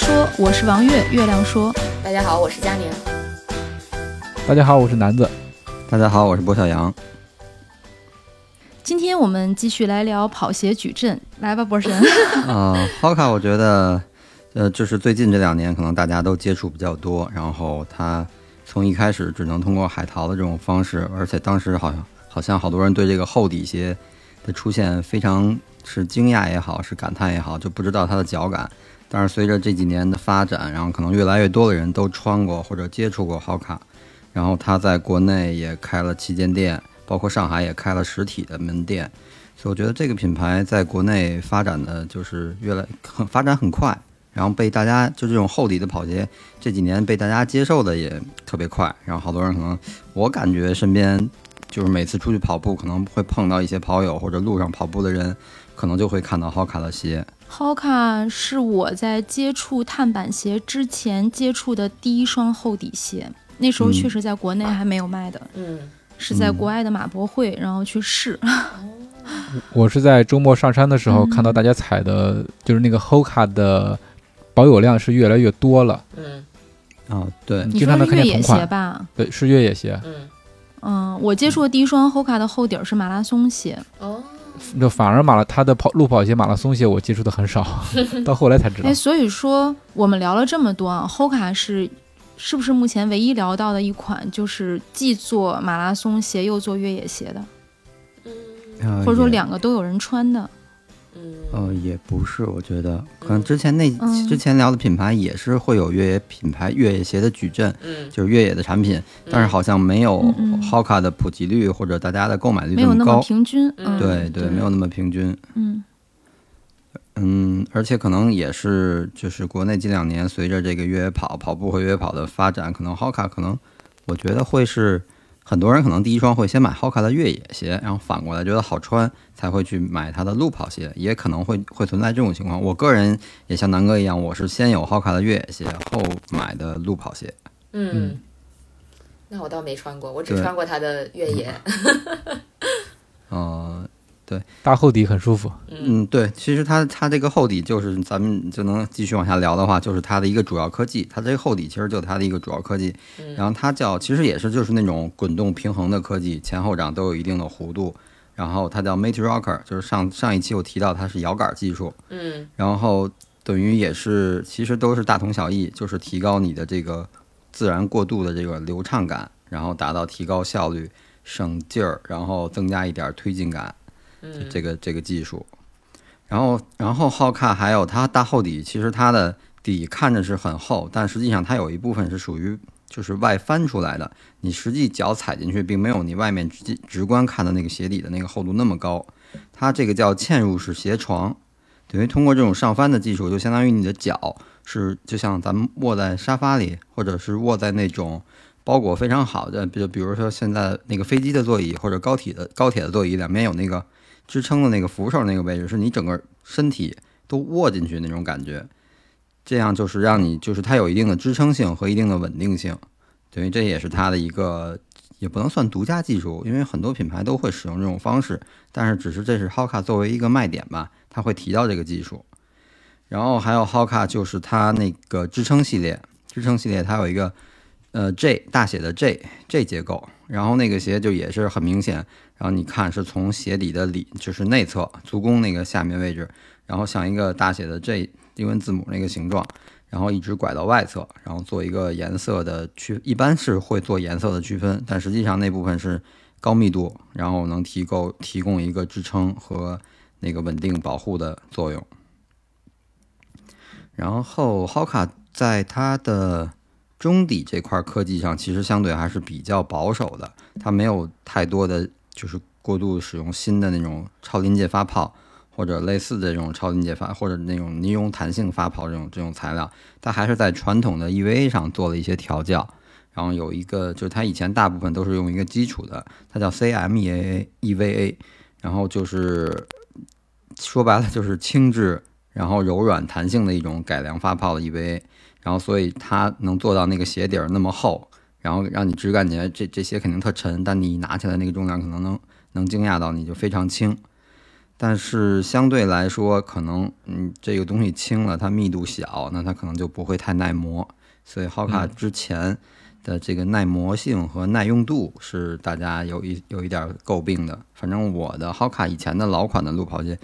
说，我是王月，月亮说。大家好，我是佳宁。大家好，我是南子。大家好，我是波小杨。今天我们继续来聊跑鞋矩阵，来吧，博神。啊、h o k a 我觉得，呃，就是最近这两年，可能大家都接触比较多，然后它从一开始只能通过海淘的这种方式，而且当时好像好像好多人对这个厚底鞋的出现非常是惊讶也好，是感叹也好，就不知道它的脚感。但是随着这几年的发展，然后可能越来越多的人都穿过或者接触过好卡然后它在国内也开了旗舰店，包括上海也开了实体的门店，所以我觉得这个品牌在国内发展的就是越来很发展很快，然后被大家就这种厚底的跑鞋这几年被大家接受的也特别快，然后好多人可能我感觉身边就是每次出去跑步可能会碰到一些跑友或者路上跑步的人，可能就会看到好卡的鞋。Hoka 是我在接触碳板鞋之前接触的第一双厚底鞋，那时候嗯。确实在国内还没有卖的，嗯，是在国外的马博会，然后去试。我是在周末上山的时候嗯看到大家踩的，就是那个 Hoka 的保有量是越来越多了。嗯。啊、对，你经常能说是越野看见同款。鞋吧？对，是越野鞋，嗯，嗯，我接触的第一双 Hoka 的厚底儿是马拉松鞋，哦，就反而马拉他的跑路跑鞋、马拉松鞋我接触的很少，到后来才知道哎，。所以说我们聊了这么多啊，Hoka 是是不是目前唯一聊到的一款就是既做马拉松鞋又做越野鞋的，嗯呃或者说两个都有人穿的？嗯呃，也不是，我觉得可能之前那、嗯之前聊的品牌也是会有越野品牌越野鞋的矩阵，嗯就是越野的产品，但是好像没有 Hoka 的普及率或者大家的购买率没有那么。平均。对对，没有那么平均。嗯嗯，而且可能也是，就是国内近两年随着这个越野跑、跑步和越野跑的发展，可能 Hoka 可能我觉得会是很多人可能第一双会先买 Hoka 的越野鞋，然后反过来觉得好穿才会去买它的路跑鞋，也可能会会存在这种情况。我个人也像南哥一样，我是先有 Hoka 的越野鞋，后买的路跑鞋。嗯，那我倒没穿过，我只穿过它的越野。呃，大厚底很舒服，嗯，对，其实它它这个厚底就是咱们就能继续往下聊的话，就是它的一个主要科技。它这个厚底其实就是它的一个主要科技，然后它叫其实也是就是那种滚动平衡的科技，前后掌都有一定的弧度。然后它叫 Mate Rocker，就是上上一期我提到它是摇杆技术，嗯然后等于也是其实都是大同小异，就是提高你的这个自然过渡的这个流畅感，然后达到提高效率、省劲儿，然后增加一点推进感。这个这个技术。然后，然后浩卡还有它大厚底，其实它的底看着是很厚，但实际上它有一部分是属于就是外翻出来的，你实际脚踩进去，并没有你外面直直观看的那个鞋底的那个厚度那么高。它这个叫嵌入式鞋床，等于通过这种上翻的技术，就相当于你的脚是就像咱们卧在沙发里，或者是卧在那种包裹非常好的，比如比如说现在那个飞机的座椅或者高铁的高铁的座椅，两边有那个支撑的那个扶手那个位置，是你整个身体都握进去那种感觉。这样就是让你就是它有一定的支撑性和一定的稳定性，等于这也是它的一个也不能算独家技术，因为很多品牌都会使用这种方式，但是只是这是 Hoka 作为一个卖点吧，它会提到这个技术。然后还有 Hoka 就是它那个支撑系列，支撑系列它有一个呃 J 大写的 J J 结构，然后那个鞋就也是很明显，然后你看是从鞋底的里就是内侧足弓那个下面位置，然后像一个大写的 J 英文字母那个形状，然后一直拐到外侧，然后做一个颜色的区，一般是会做颜色的区分，但实际上那部分是高密度，然后能提供提供一个支撑和那个稳定保护的作用。然后 Hoka 在它的中底这块科技上，其实相对还是比较保守的，它没有太多的就是过度使用新的那种超临界发泡，或者类似的这种超临界发或者那种尼龙弹性发泡这种这种材料，它还是在传统的 EVA 上做了一些调教。然后有一个就是它以前大部分都是用一个基础的，它叫 CMEA EVA，然后就是说白了就是轻质，然后柔软弹性的一种改良发泡的 EVA，然后所以它能做到那个鞋底儿那么厚，然后让你只感觉这这些肯定特沉，但你拿起来那个重量可能能能惊讶到你就非常轻。但是相对来说，可能嗯这个东西轻了，它密度小，那它可能就不会太耐磨。所以 Hoka 之前的这个耐磨性和耐用度是大家有一有一点诟病的。反正我的 Hoka 以前的老款的路跑鞋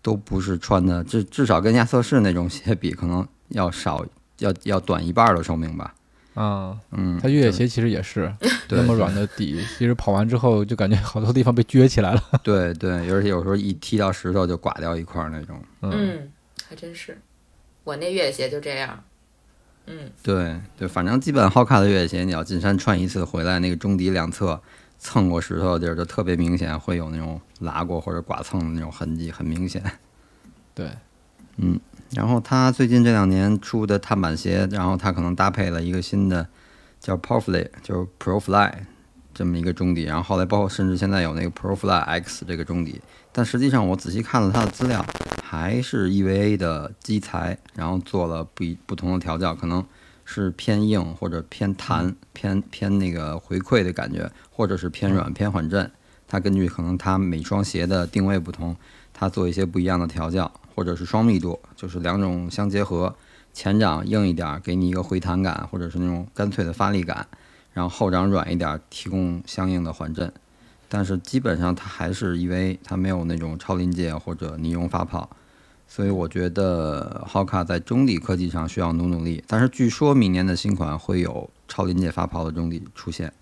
都不是穿的，至至少跟亚瑟士那种鞋比，可能要少要要短一半的寿命吧。啊，嗯，它越野鞋其实也是 那么软的底，其实跑完之后就感觉好多地方被撅起来了。对对，而且有时候一踢到石头就刮掉一块儿那种。嗯，嗯，还真是，我那越野鞋就这样。嗯，对对，反正基本 Hoka 的越野鞋，你要进山穿一次回来，那个中底两侧蹭过石头的地儿就特别明显，会有那种拉过或者剐蹭的那种痕迹，很明显。对，然后他最近这两年出的碳板鞋，然后他可能搭配了一个新的叫 Profly，就是 ProFly 这么一个中底，然后后来包括甚至现在有那个 ProFly X 这个中底，但实际上我仔细看了它的资料，还是 EVA 的基材，然后做了不一不同的调教，可能是偏硬或者偏弹、偏偏那个回馈的感觉，或者是偏软偏缓震。它根据可能它每双鞋的定位不同，它做一些不一样的调教，或者是双密度，就是两种相结合，前掌硬一点，给你一个回弹感，或者是那种干脆的发力感，然后后掌软一点，提供相应的缓震。但是基本上它还是 EVA，它没有那种超临界或者尼龙发泡，所以我觉得 Hoka 在中底科技上需要努努力。但是据说明年的新款会有超临界发泡的中底出现。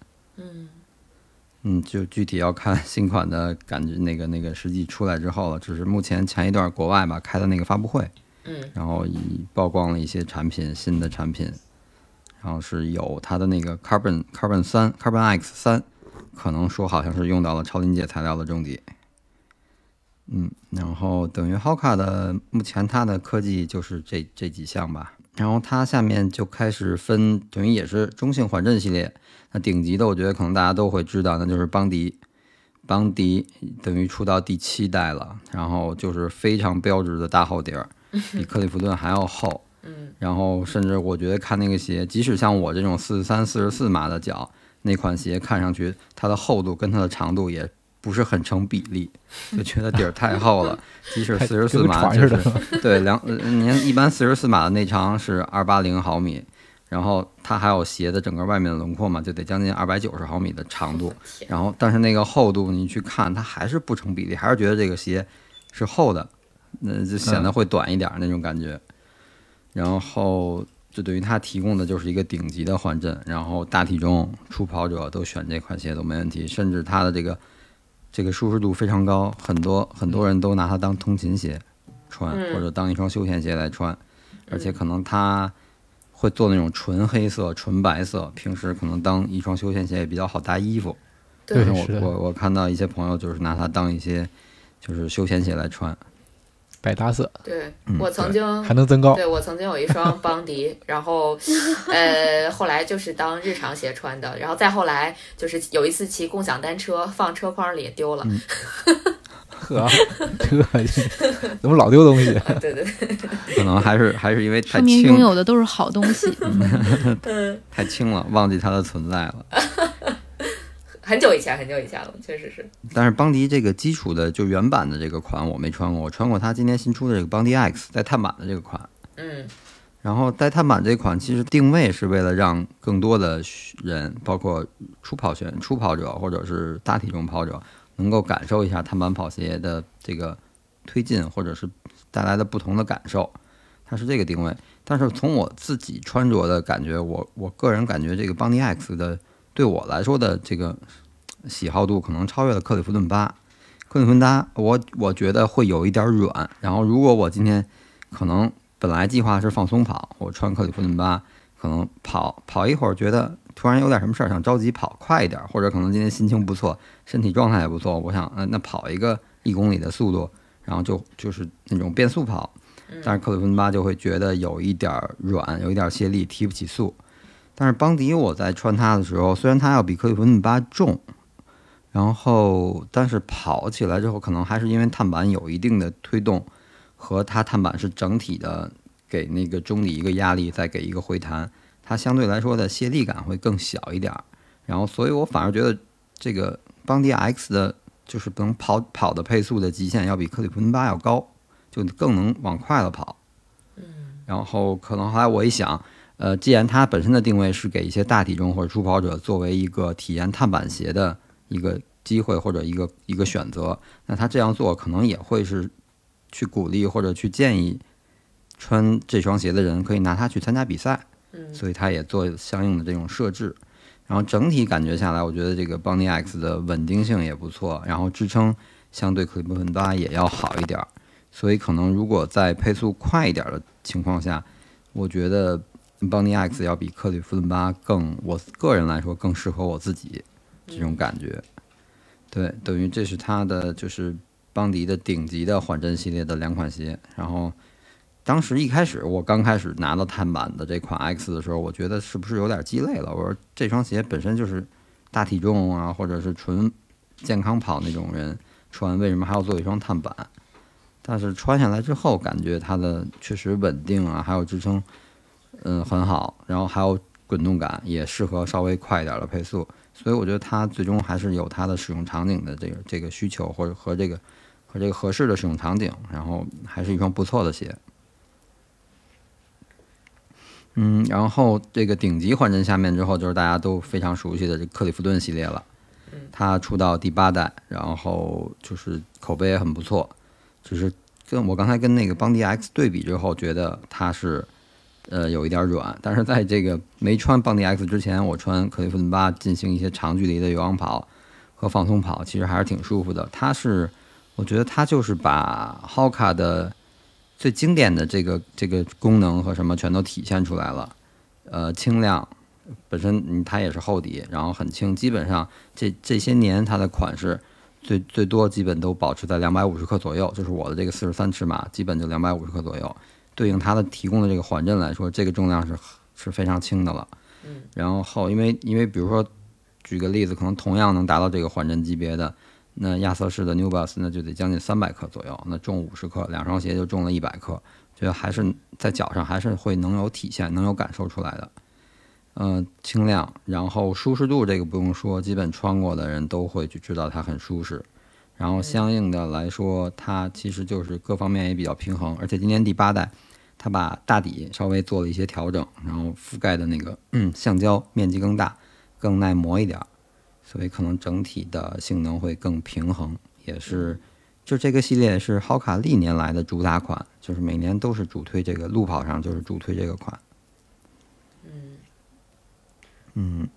嗯，嗯，就具体要看新款的感觉，那个那个实际出来之后了。只是目前前一段国外吧开的那个发布会，嗯，然后以曝光了一些产品，新的产品，然后是有它的那个 Carbon Carbon 三 Carbon X 三，可能说好像是用到了超临界材料的重底。嗯，然后等于 Hoka 的目前它的科技就是这这几项吧，然后它下面就开始分，等于也是中性缓震系列。那顶级的，我觉得可能大家都会知道，那就是邦迪。邦迪等于出到第七代了，然后就是非常标志的大厚底儿，比克利夫顿还要厚。嗯，然后甚至我觉得看那个鞋，即使像我这种四十三、四十四码的脚，那款鞋看上去它的厚度跟它的长度也不是很成比例，就觉得底儿太厚了。即使四十四码就是。对两，您一般四十四码的内长是二八零毫米，然后它还有鞋的整个外面的轮廓嘛，就得将近二百九十毫米的长度。然后但是那个厚度你去看，它还是不成比例，还是觉得这个鞋是厚的，那就显得会短一点儿那种感觉。然后就等于它提供的就是一个顶级的缓震，然后大体重初跑者都选这款鞋都没问题，甚至它的这个这个舒适度非常高，很多很多人都拿它当通勤鞋穿，嗯或者当一双休闲鞋来穿，而且可能它会做那种纯黑色、纯白色，平时可能当一双休闲鞋也比较好搭衣服。对我我我看到一些朋友就是拿它当一些就是休闲鞋来穿，百搭色。对嗯我曾经还能增高。对我曾经有一双邦迪，然后呃后来就是当日常鞋穿的，然后再后来就是有一次骑共享单车放车筐里丢了，呵，这怎么老丢东西？对对对，可能还是还是因为太说明拥有的都是好东西。嗯，太轻了，忘记它的存在了。很久以前很久以前了，确实是，但是邦迪这个基础的就原版的这个款我没穿过，我穿过它今年新出的这个邦迪 X 带碳板的这个款。嗯然后带碳板这款其实定位是为了让更多的人，包括初跑选初跑者或者是大体重跑者，能够感受一下碳板跑鞋的这个推进，或者是带来的不同的感受，它是这个定位。但是从我自己穿着的感觉，我我个人感觉这个邦尼 X 的对我来说的这个喜好度可能超越了克里夫顿八。克里夫顿八，我我觉得会有一点软。然后如果我今天可能本来计划是放松跑，我穿克里夫顿八，可能跑跑一会儿，觉得突然有点什么事儿，想着急跑快一点，或者可能今天心情不错，身体状态也不错，我想，呃，那跑一个一公里的速度，然后就就是那种变速跑，但是克里夫顿八就会觉得有一点软，有一点泄力，提不起速。但是邦迪我在穿它的时候，虽然它要比克里夫顿八重，然后但是跑起来之后，可能还是因为碳板有一定的推动，和它碳板是整体的给那个中底一个压力，再给一个回弹，它相对来说的泄力感会更小一点儿。然后所以我反而觉得这个邦迪 X 的就是能跑跑的配速的极限要比克里普顿八要高，就更能往快了跑。嗯，然后可能后来我一想。呃，既然它本身的定位是给一些大体重或者初跑者作为一个体验碳板鞋的一个机会或者一个一个选择，那它这样做可能也会是去鼓励或者去建议穿这双鞋的人可以拿它去参加比赛。所以它也做相应的这种设置。然后整体感觉下来，我觉得这个邦尼 X 的稳定性也不错，然后支撑相对克里夫顿八也要好一点儿。所以可能如果在配速快一点的情况下，我觉得。邦尼 X 要比克里夫顿八更，我个人来说更适合我自己这种感觉。对，等于这是它的就是邦迪的顶级的缓震系列的两款鞋。然后当时一开始我刚开始拿到碳板的这款 X 的时候，我觉得是不是有点鸡肋了？我说这双鞋本身就是大体重啊，或者是纯健康跑那种人穿，为什么还要做一双碳板？但是穿下来之后，感觉它的确实稳定啊，还有支撑。嗯，很好，然后还有滚动感，也适合稍微快一点的配速，所以我觉得它最终还是有它的使用场景的这个这个需求，或者和这个和这个合适的使用场景，然后还是一双不错的鞋。嗯，然后这个顶级缓震下面之后，就是大家都非常熟悉的这克里夫顿系列了。它出到第八代，然后就是口碑也很不错，只是跟我刚才跟那个邦迪 X 对比之后，觉得它是。呃，有一点软，但是在这个没穿邦迪 X 之前，我穿克利夫顿八进行一些长距离的有氧跑和放松跑，其实还是挺舒服的。它是，我觉得它就是把 Hoka 的最经典的这个这个功能和什么全都体现出来了。呃，轻量，本身它也是厚底，然后很轻，基本上这这些年它的款式最最多基本都保持在两百五十克左右，就是我的这个四十三尺码，基本就两百五十克左右。对应它的提供的这个缓震来说，这个重量是是非常轻的了。嗯，然后因为因为比如说，举个例子，可能同样能达到这个缓震级别的，那亚瑟士的 New Balance 那就得将近三百克左右，那重五十克，两双鞋就重了一百克，觉得还是在脚上还是会能有体现，能有感受出来的。嗯，轻量，然后舒适度这个不用说，基本穿过的人都会去知道它很舒适。然后相应的来说，它其实就是各方面也比较平衡，而且今年第八代。它把大底稍微做了一些调整，然后覆盖的那个 橡胶面积更大，更耐磨一点，所以可能整体的性能会更平衡。也是，就这个系列是好卡历年来的主打款，就是每年都是主推这个路跑上就是主推这个款。嗯嗯，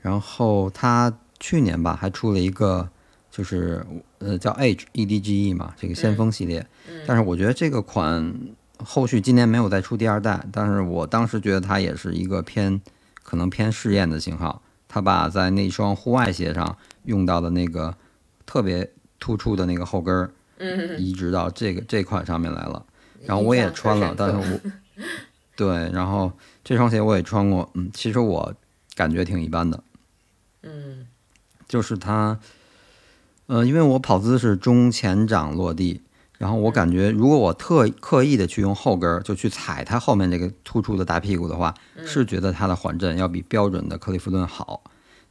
然后它去年吧还出了一个，就是呃叫 Age EDGE 嘛，这个先锋系列，但是我觉得这个款。后续今年没有再出第二代，但是我当时觉得它也是一个偏可能偏试验的型号。它把在那双户外鞋上用到的那个特别突出的那个后跟儿，嗯，移植到这个这款上面来了。然后我也穿了，但是我 对，然后这双鞋我也穿过，嗯，其实我感觉挺一般的，嗯，就是它，呃，因为我跑姿是中前掌落地。然后我感觉，如果我特刻意的去用后跟儿，就去踩它后面这个突出的大屁股的话，是觉得它的缓震要比标准的克利夫顿好。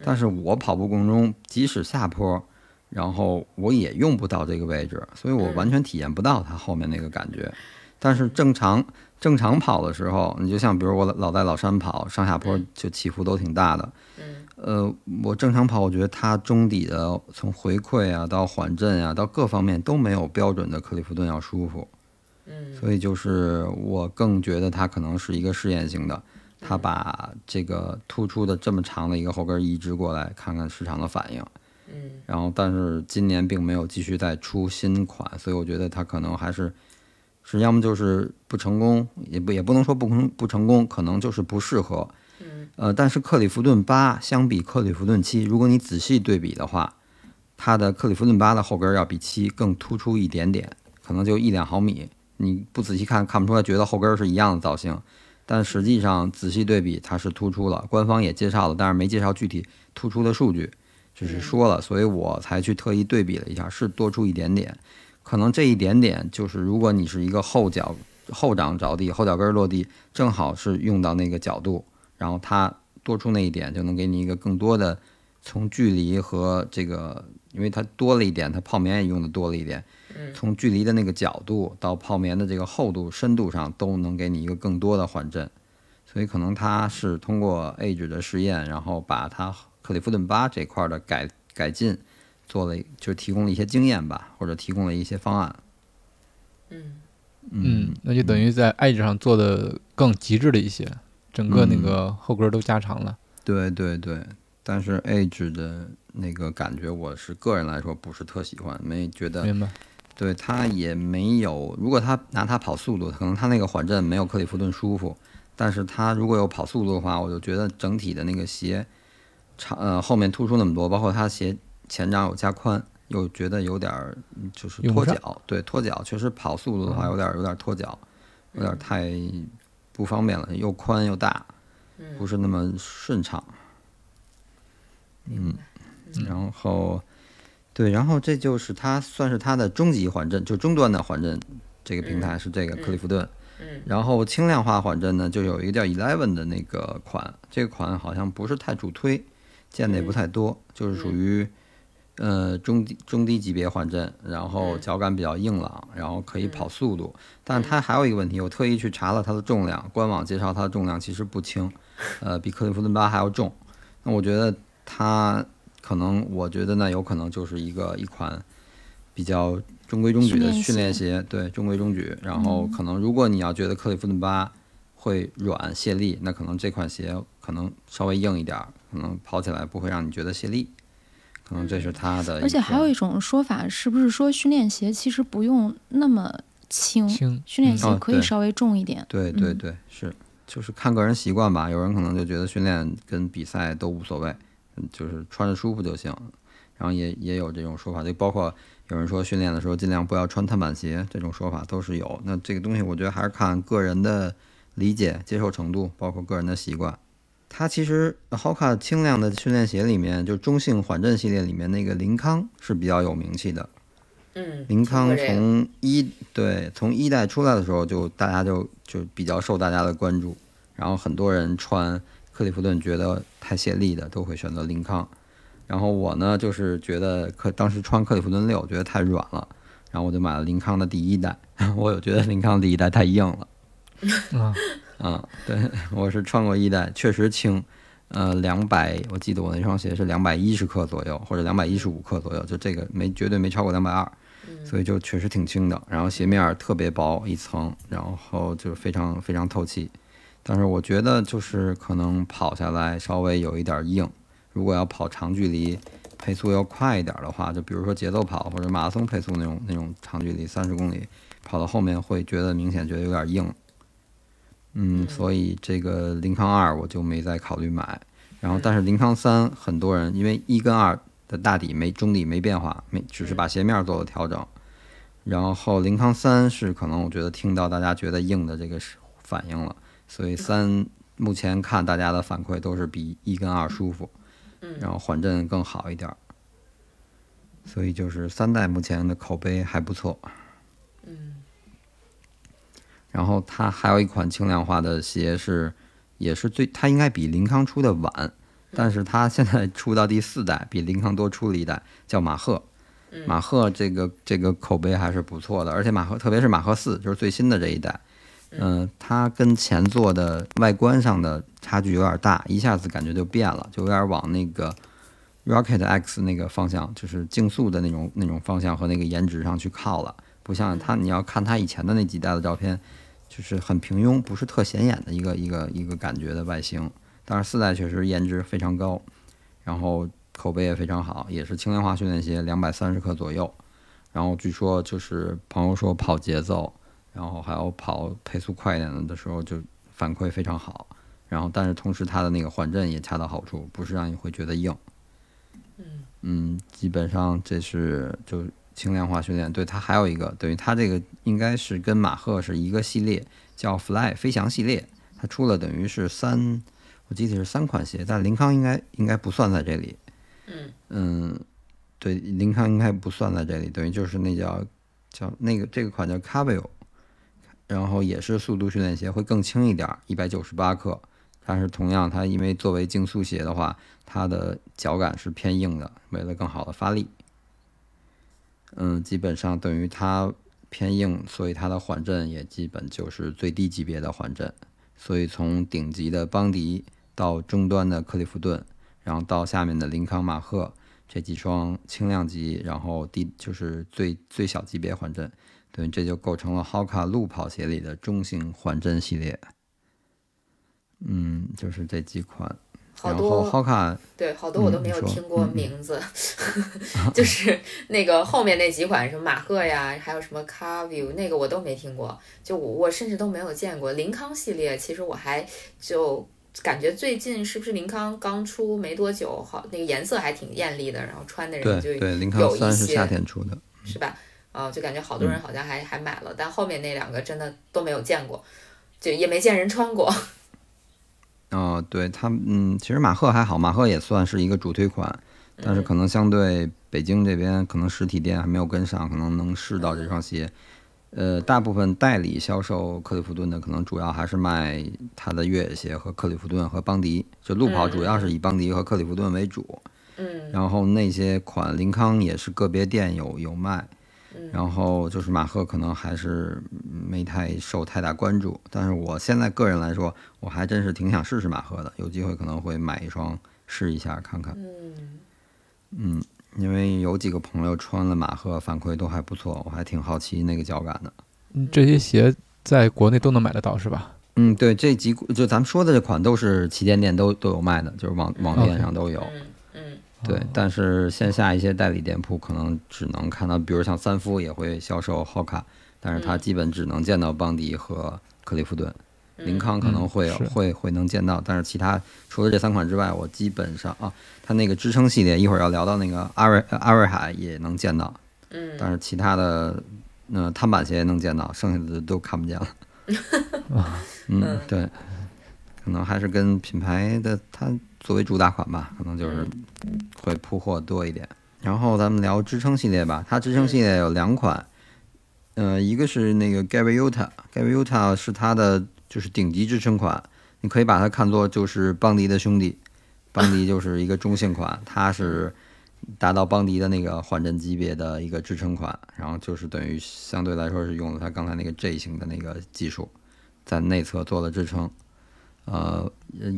但是我跑步过程中，即使下坡，然后我也用不到这个位置，所以我完全体验不到它后面那个感觉。但是正常正常跑的时候，你就像比如我老在老山跑，上下坡就起伏都挺大的。呃，我正常跑，我觉得它中底的从回馈啊到缓震啊到各方面都没有标准的克利夫顿要舒服，嗯，所以就是我更觉得它可能是一个试验性的，它把这个突出的这么长的一个后跟移植过来，看看市场的反应，嗯，然后但是今年并没有继续再出新款，所以我觉得它可能还是是要么就是不成功，也不也不能说不成不成功，可能就是不适合。呃，但是克里夫顿八相比克里夫顿七，如果你仔细对比的话，它的克里夫顿八的后跟儿要比七更突出一点点，可能就一两毫米。你不仔细看看不出来，觉得后跟儿是一样的造型，但实际上仔细对比它是突出了。官方也介绍了，但是没介绍具体突出的数据，只是说了，所以我才去特意对比了一下，是多出一点点。可能这一点点就是，如果你是一个后脚后掌着地，后脚跟儿落地，正好是用到那个角度，然后它多出那一点，就能给你一个更多的从距离和这个，因为它多了一点，它泡棉也用的多了一点，从距离的那个角度到泡棉的这个厚度、深度上，都能给你一个更多的缓震。所以可能它是通过 Age 的试验，然后把它克里夫顿八这块儿的改改进做了，就提供了一些经验吧，或者提供了一些方案。嗯嗯，那就等于在 Edge 上做的更极致了一些，整个那个后跟儿都加长了。对对对，但是 Age 的那个感觉，我是个人来说不是特喜欢，没觉得明白？对他也没有，如果他拿它跑速度，可能他那个缓震没有克里夫顿舒服。但是他如果有跑速度的话，我就觉得整体的那个鞋长呃后面突出那么多，包括他鞋前掌有加宽，又觉得有点儿嗯就是脱脚，对脱脚，确实跑速度的话有点儿有点儿脱脚，有点儿太不方便了，又宽又大，不是那么顺畅。嗯，然后对，然后这就是它算是它的中级缓震，就终端的缓震这个平台是这个克利夫顿。嗯然后轻量化缓震呢，就有一个叫 Eleven 的那个款，这个款好像不是太主推，见的也不太多，就是属于呃中低中低级别缓震，然后脚感比较硬朗，然后可以跑速度。但它还有一个问题，我特意去查了它的重量，官网介绍它的重量其实不轻，呃，比克利夫顿八还要重。那我觉得它可能，我觉得那，有可能就是一个一款比较中规中矩的训练鞋鞋，对，中规中矩。然后可能如果你要觉得克利夫顿八会软泄力，那可能这款鞋可能稍微硬一点儿，可能跑起来不会让你觉得泄力。可能这是他的，而且还有一种说法，是不是说训练鞋其实不用那么轻，轻训练嗯鞋可以稍微重一点？对对嗯对，是，就是看个人习惯吧。有人可能就觉得训练跟比赛都无所谓，嗯，就是穿着舒服就行。然后也也有这种说法，就包括有人说训练的时候尽量不要穿碳板鞋，这种说法都是有。那这个东西我觉得还是看个人的理解、接受程度，包括个人的习惯。它其实 Hoka 轻量的训练鞋里面，就中性缓震系列里面那个林康是比较有名气的。嗯，林康从一对从一代出来的时候就大家就就比较受大家的关注，然后很多人穿克利夫顿觉得太泄力的都会选择林康，然后我呢就是觉得克当时穿克利夫顿六觉得太软了，然后我就买了林康的第一代，我有觉得林康第一代太硬了，啊，啊，对 我是穿过一代，确实轻，呃，两百，我记得我那双鞋是两百一十克左右，或者两百一十五克左右，就这个没绝对没超过两百二，所以就确实挺轻的。然后鞋面儿特别薄一层，然后就非常非常透气。但是我觉得就是可能跑下来稍微有一点硬，如果要跑长距离，配速要快一点的话，就比如说节奏跑或者马拉松配速那种那种长距离，三十公里跑到后面会觉得明显觉得有点硬。嗯，所以这个林康二我就没再考虑买。然后，但是林康三很多人因为一跟二的大底没中底没变化，没只是把鞋面做了调整。然后林康三是可能我觉得听到大家觉得硬的这个是反应了，所以三目前看大家的反馈都是比一跟二舒服，然后缓震更好一点儿。所以就是三代目前的口碑还不错。然后它还有一款轻量化的鞋是，也是最，它应该比林康出的晚，但是它现在出到第四代，比林康多出了一代，叫马赫。马赫这个这个口碑还是不错的，而且马赫特别是马赫四，就是最新的这一代，嗯、它跟前作的外观上的差距有点大，一下子感觉就变了，就有点往那个 Rocket X 那个方向，就是竞速的那种那种方向和那个颜值上去靠了，不像他，你要看他以前的那几代的照片，就是很平庸，不是特显眼的一个一个一个感觉的外形。但是四代确实颜值非常高，然后口碑也非常好，也是轻量化训练鞋，两百三十克左右。然后据说就是朋友说跑节奏，然后还有跑配速快一点的时候就反馈非常好。然后但是同时它的那个缓震也恰到好处，不是让你会觉得硬。嗯，基本上这是就轻量化训练。对，它还有一个，等于它这个应该是跟马赫是一个系列，叫 Fly 飞翔系列。它出了等于是三，我记得是三款鞋，但林康应该应该不算在这里。嗯嗯，对，林康应该不算在这里，等于就是那叫叫那个这个款叫 Cavio，然后也是速度训练鞋，会更轻一点，一百九十八克。但是同样，它因为作为竞速鞋的话，它的脚感是偏硬的，为了更好的发力。嗯，基本上等于它偏硬，所以它的缓震也基本就是最低级别的缓震。所以从顶级的邦迪到中端的克利夫顿，然后到下面的林康马赫这几双轻量级，然后低就是最最小级别缓震，对，这就构成了 Hoka 路跑鞋里的中型缓震系列。嗯，就是这几款，好多对，好多我都没有听过名字，就是那个后面那几款什么马赫呀，还有什么 Carview，那个我都没听过，就我我甚至都没有见过。林康系列其实我还就感觉最近是不是林康刚出没多久，好那个颜色还挺艳丽的，然后穿的人就对对，林康有一些三是夏天出的，是吧？啊、就感觉好嗯多人好像还、还买了，但后面那两个真的都没有见过，就也没见人穿过。哦，对他，嗯，其实马赫还好，马赫也算是一个主推款，但是可能相对北京这边，可能实体店还没有跟上，可能能试到这双鞋。呃，大部分代理销售克里夫顿的，可能主要还是卖它的越野鞋和克里夫顿和邦迪，就路跑主要是以邦迪和克里夫顿为主。嗯然后那些款林康也是个别店有有卖，嗯然后就是马赫可能还是没太受太大关注，但是我现在个人来说，我还真是挺想试试马赫的，有机会可能会买一双试一下看看，嗯，嗯，因为有几个朋友穿了马赫，反馈都还不错，我还挺好奇那个脚感的。嗯这些鞋在国内都能买得到是吧？嗯，对，这几就咱们说的这款都是旗舰店都都有卖的，就是网网店上都有。对，但是线下一些代理店铺可能只能看到，比如像三夫也会销售 Hoka，但是它嗯。基本只能见到邦迪和克利夫顿。林康可能会会会能见到，但是其他除了这三款之外，我基本上啊，它那个支撑系列一会儿要聊到那个阿瑞阿瑞海也能见到，嗯，但是其他的呃碳板鞋能见到，剩下的都看不见了。嗯嗯，对，可能还是跟品牌的它作为主打款吧，可能就是会铺货多一点。然后咱们聊支撑系列吧，它支撑系列有两款，呃，一个是那个 gaviutagaviutag 是它的就是顶级支撑款，你可以把它看作就是邦迪的兄弟，邦迪就是一个中性款，它是达到邦迪的那个缓震级别的一个支撑款，然后就是等于相对来说是用了它刚才那个 J 型的那个技术，在内侧做了支撑。呃，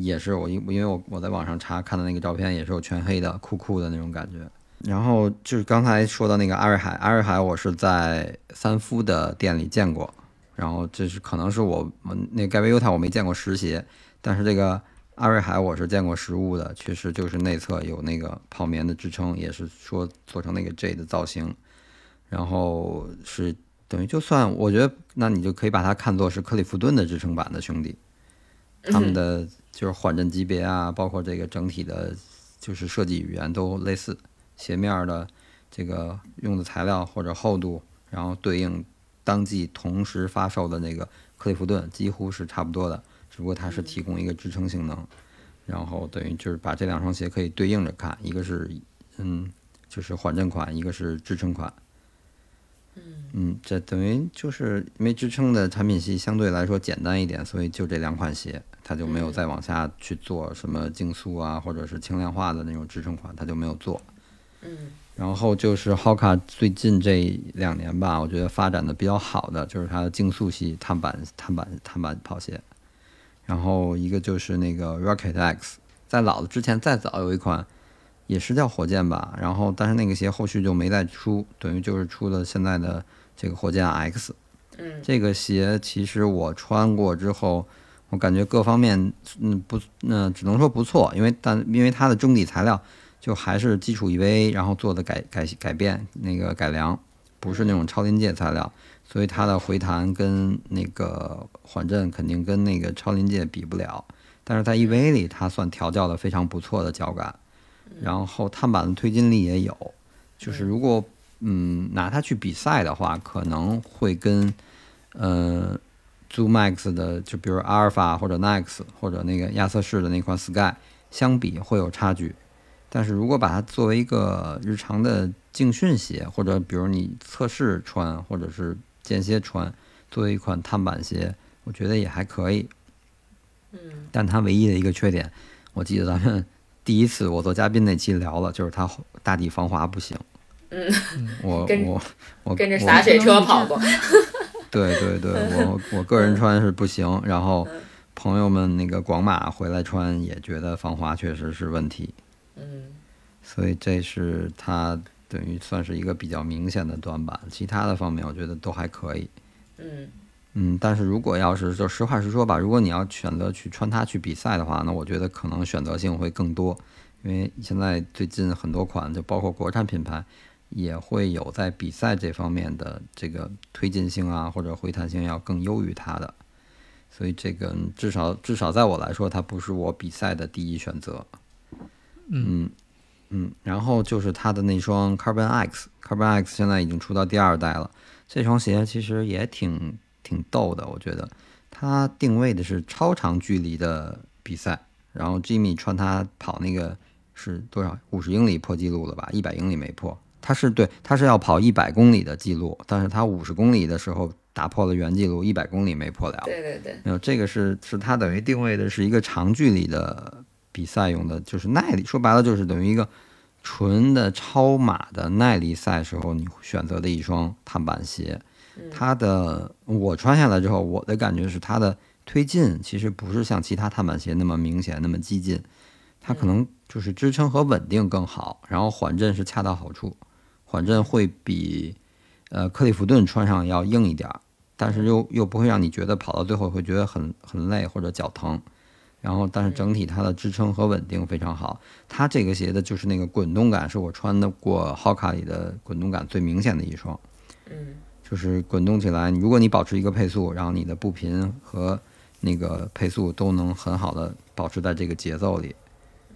也是我因因为我我在网上查看的那个照片，也是有全黑的酷酷的那种感觉。然后就是刚才说的那个阿瑞海，阿瑞海我是在三夫的店里见过，然后这是可能是我我那盖维优塔我没见过实鞋，但是这个阿瑞海我是见过实物的，确实就是内侧有那个泡棉的支撑，也是说做成那个 J 的造型，然后是等于就算我觉得那你就可以把它看作是克利夫顿的支撑版的兄弟，他们的就是缓震级别啊，包括这个整体的，就是设计语言都类似，鞋面的这个用的材料或者厚度，然后对应当季同时发售的那个克利夫顿几乎是差不多的，只不过它是提供一个支撑性能，然后等于就是把这两双鞋可以对应着看，一个是嗯就是缓震款，一个是支撑款。嗯，这等于就是因为支撑的产品系相对来说简单一点，所以就这两款鞋，它就没有嗯再往下去做什么竞速啊，或者是轻量化的那种支撑款，它就没有做。嗯然后就是 Hoka 最近这两年吧，我觉得发展的比较好的就是它的竞速系碳板碳板碳板跑鞋，然后一个就是那个 Rocket X，在老的之前再早有一款也是叫火箭吧，然后但是那个鞋后续就没再出，等于就是出了现在的这个火箭 X。嗯这个鞋其实我穿过之后，我感觉各方面嗯不嗯、只能说不错，因为但因为它的中底材料就还是基础 EVA，然后做的改改改变那个改良，不是那种超临界材料，所以它的回弹跟那个缓震肯定跟那个超临界比不了，但是在 EVA 里它算调教的非常不错的脚感。然后碳板的推进力也有，就是如果嗯拿它去比赛的话，可能会跟呃 ZoomX 的就比如阿尔法或者 Nex 或者那个亚瑟士的那款 Sky 相比会有差距。但是如果把它作为一个日常的竞训鞋，或者比如你测试穿，或者是间歇穿，作为一款碳板鞋，我觉得也还可以。嗯但它唯一的一个缺点，我记得咱们 第一次我做嘉宾那期聊了，就是它大地防滑不行。嗯，我我我跟着洒水车跑过。对对对，我我个人穿是不行，然后嗯。朋友们那个广马回来穿也觉得防滑确实是问题，嗯。所以这是它等于算是一个比较明显的短板，其他的方面我觉得都还可以。嗯。嗯，但是如果要是就实话实说吧，如果你要选择去穿它去比赛的话，那我觉得可能选择性会更多，因为现在最近很多款就包括国产品牌也会有在比赛这方面的这个推进性啊或者回弹性要更优于它的，所以这个嗯至少至少在我来说，它不是我比赛的第一选择。嗯嗯，然后就是他的那双 Carbon X，Carbon X 现在已经出到第二代了。这双鞋其实也挺挺逗的，我觉得它定位的是超长距离的比赛，然后 Jimmy 穿它跑那个是多少五十英里破纪录了吧？一百英里没破。他是对，他是要跑一百公里的记录，但是他五十公里的时候打破了原记录，一百公里没破了。对对对，没有，这个是是他等于定位的是一个长距离的比赛用的，就是耐力。说白了就是等于一个纯的超马的耐力赛时候你选择的一双碳板鞋。它的我穿下来之后，我的感觉是它的推进其实不是像其他碳板鞋那么明显、那么激进，它可能就是支撑和稳定更好，然后缓震是恰到好处，缓震会比呃克利夫顿穿上要硬一点儿。但是又又不会让你觉得跑到最后会觉得很很累或者脚疼，然后但是整体它的支撑和稳定非常好。它这个鞋的就是那个滚动感，是我穿的过 Hoka 里的滚动感最明显的一双，嗯就是滚动起来，如果你保持一个配速，然后你的步频和那个配速都能很好的保持在这个节奏里，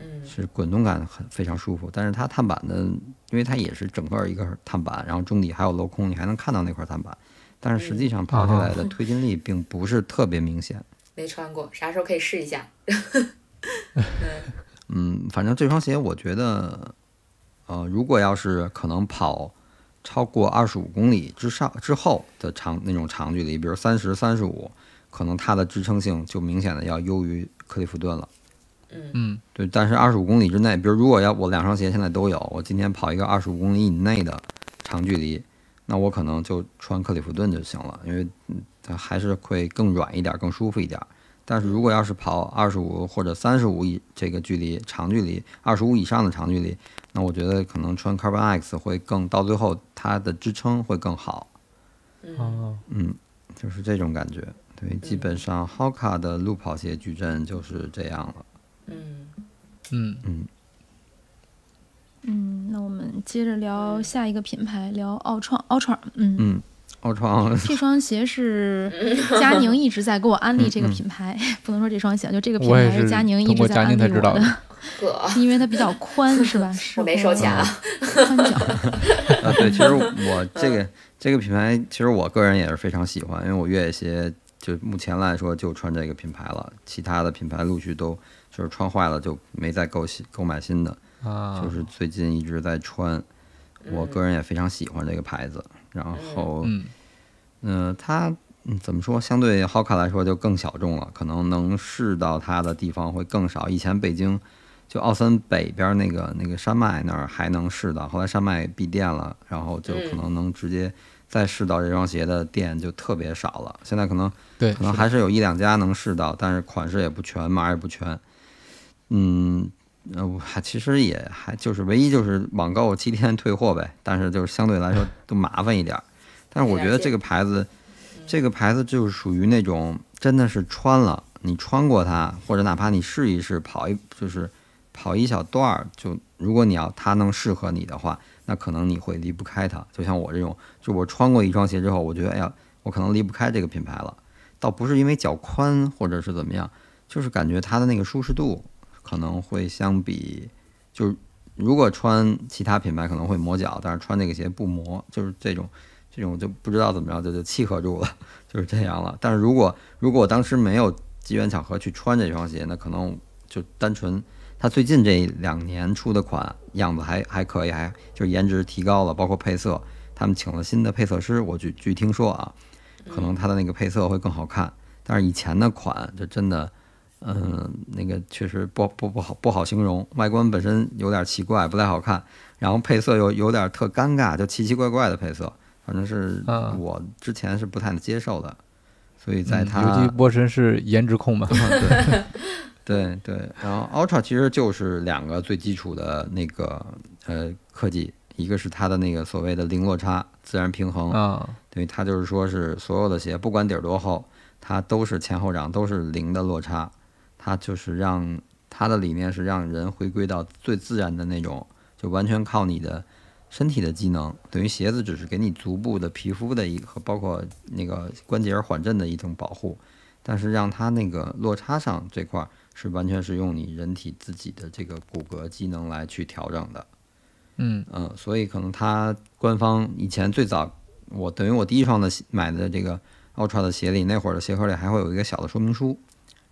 嗯是滚动感很非常舒服。但是它碳板的，因为它也是整个一个碳板，然后中底还有镂空，你还能看到那块碳板。但是实际上跑起来的推进力并不是特别明显。没穿过，啥时候可以试一下？嗯，反正这双鞋我觉得，呃，如果要是可能跑超过二十五公里之上之后的长那种长距离，比如三十、三十五，可能它的支撑性就明显的要优于克利夫顿了。嗯对，但是二十五公里之内，比如如果要我两双鞋现在都有，我今天跑一个二十五公里以内的长距离，那我可能就穿克里夫顿就行了，因为嗯它还是会更软一点，更舒服一点。但是如果要是跑二十五或者三十五以这个距离长距离，二十五以上的长距离，那我觉得可能穿 Carbon X 会更到最后它的支撑会更好，哦，嗯，就是这种感觉。对，基本上 Hoka 的路跑鞋矩阵就是这样了。嗯。嗯。嗯，那我们接着聊下一个品牌，聊奥创。奥创，嗯，嗯，奥创。这双鞋是 佳宁一直在给我安利这个品牌，不能说这双鞋，就这个品牌是佳宁一直在安利我宁才知道的。因为它比较宽，是吧？是我没收钱啊。宽脚。啊，对，其实我这个这个品牌，其实我个人也是非常喜欢，因为我越野鞋就目前来说就穿这个品牌了，其他的品牌陆续都就是穿坏了就没再购新购买新的，啊，就是最近一直在穿，我个人也非常喜欢这个牌子。然后，嗯嗯、它嗯怎么说，相对 Hoka 来说就更小众了，可能能试到它的地方会更少。以前北京就奥森北边那个那个山脉那儿还能试到，后来山脉闭店了，然后就可能能直接再试到这双鞋的店就特别少了。现在可能对，可能还是有一两家能试到，但是款式也不全，码也不全。嗯，呃，我还其实也还就是唯一就是网购七天退货呗，但是就是相对来说都麻烦一点儿。但是我觉得这个牌子，这个牌子就是属于那种真的是穿了，你穿过它，或者哪怕你试一试跑一就是跑一小段儿，就如果你要它能适合你的话，那可能你会离不开它。就像我这种，就我穿过一双鞋之后，我觉得哎呀，我可能离不开这个品牌了。倒不是因为脚宽或者是怎么样，就是感觉它的那个舒适度可能会相比，就是如果穿其他品牌可能会磨脚，但是穿这个鞋不磨，就是这种这种就不知道怎么着就就契合住了，就是这样了。但是如果如果我当时没有机缘巧合去穿这双鞋，那可能就单纯它最近这两年出的款样子还还可以，还就是颜值提高了，包括配色，他们请了新的配色师，我据据听说啊，可能它的那个配色会更好看。但是以前的款就真的。嗯，那个确实不不不好不好形容，外观本身有点奇怪，不太好看，然后配色又有点特尴尬，就奇奇怪怪的配色，反正是我之前是不太能接受的，所以在它，尤其波神是颜值控嘛，对对对，然后 Ultra 其实就是两个最基础的那个呃科技，一个是它的那个所谓的零落差自然平衡啊，对，它就是说是所有的鞋不管底儿多厚，它都是前后掌都是零的落差。它就是让它的理念是让人回归到最自然的那种，就完全靠你的身体的机能，等于鞋子只是给你足部的皮肤的一和包括那个关节缓震的一种保护，但是让它那个落差上这块是完全是用你人体自己的这个骨骼机能来去调整的。嗯嗯，所以可能它官方以前最早我等于我第一双的买的这个 Ultra 的鞋里，那会儿的鞋盒里还会有一个小的说明书，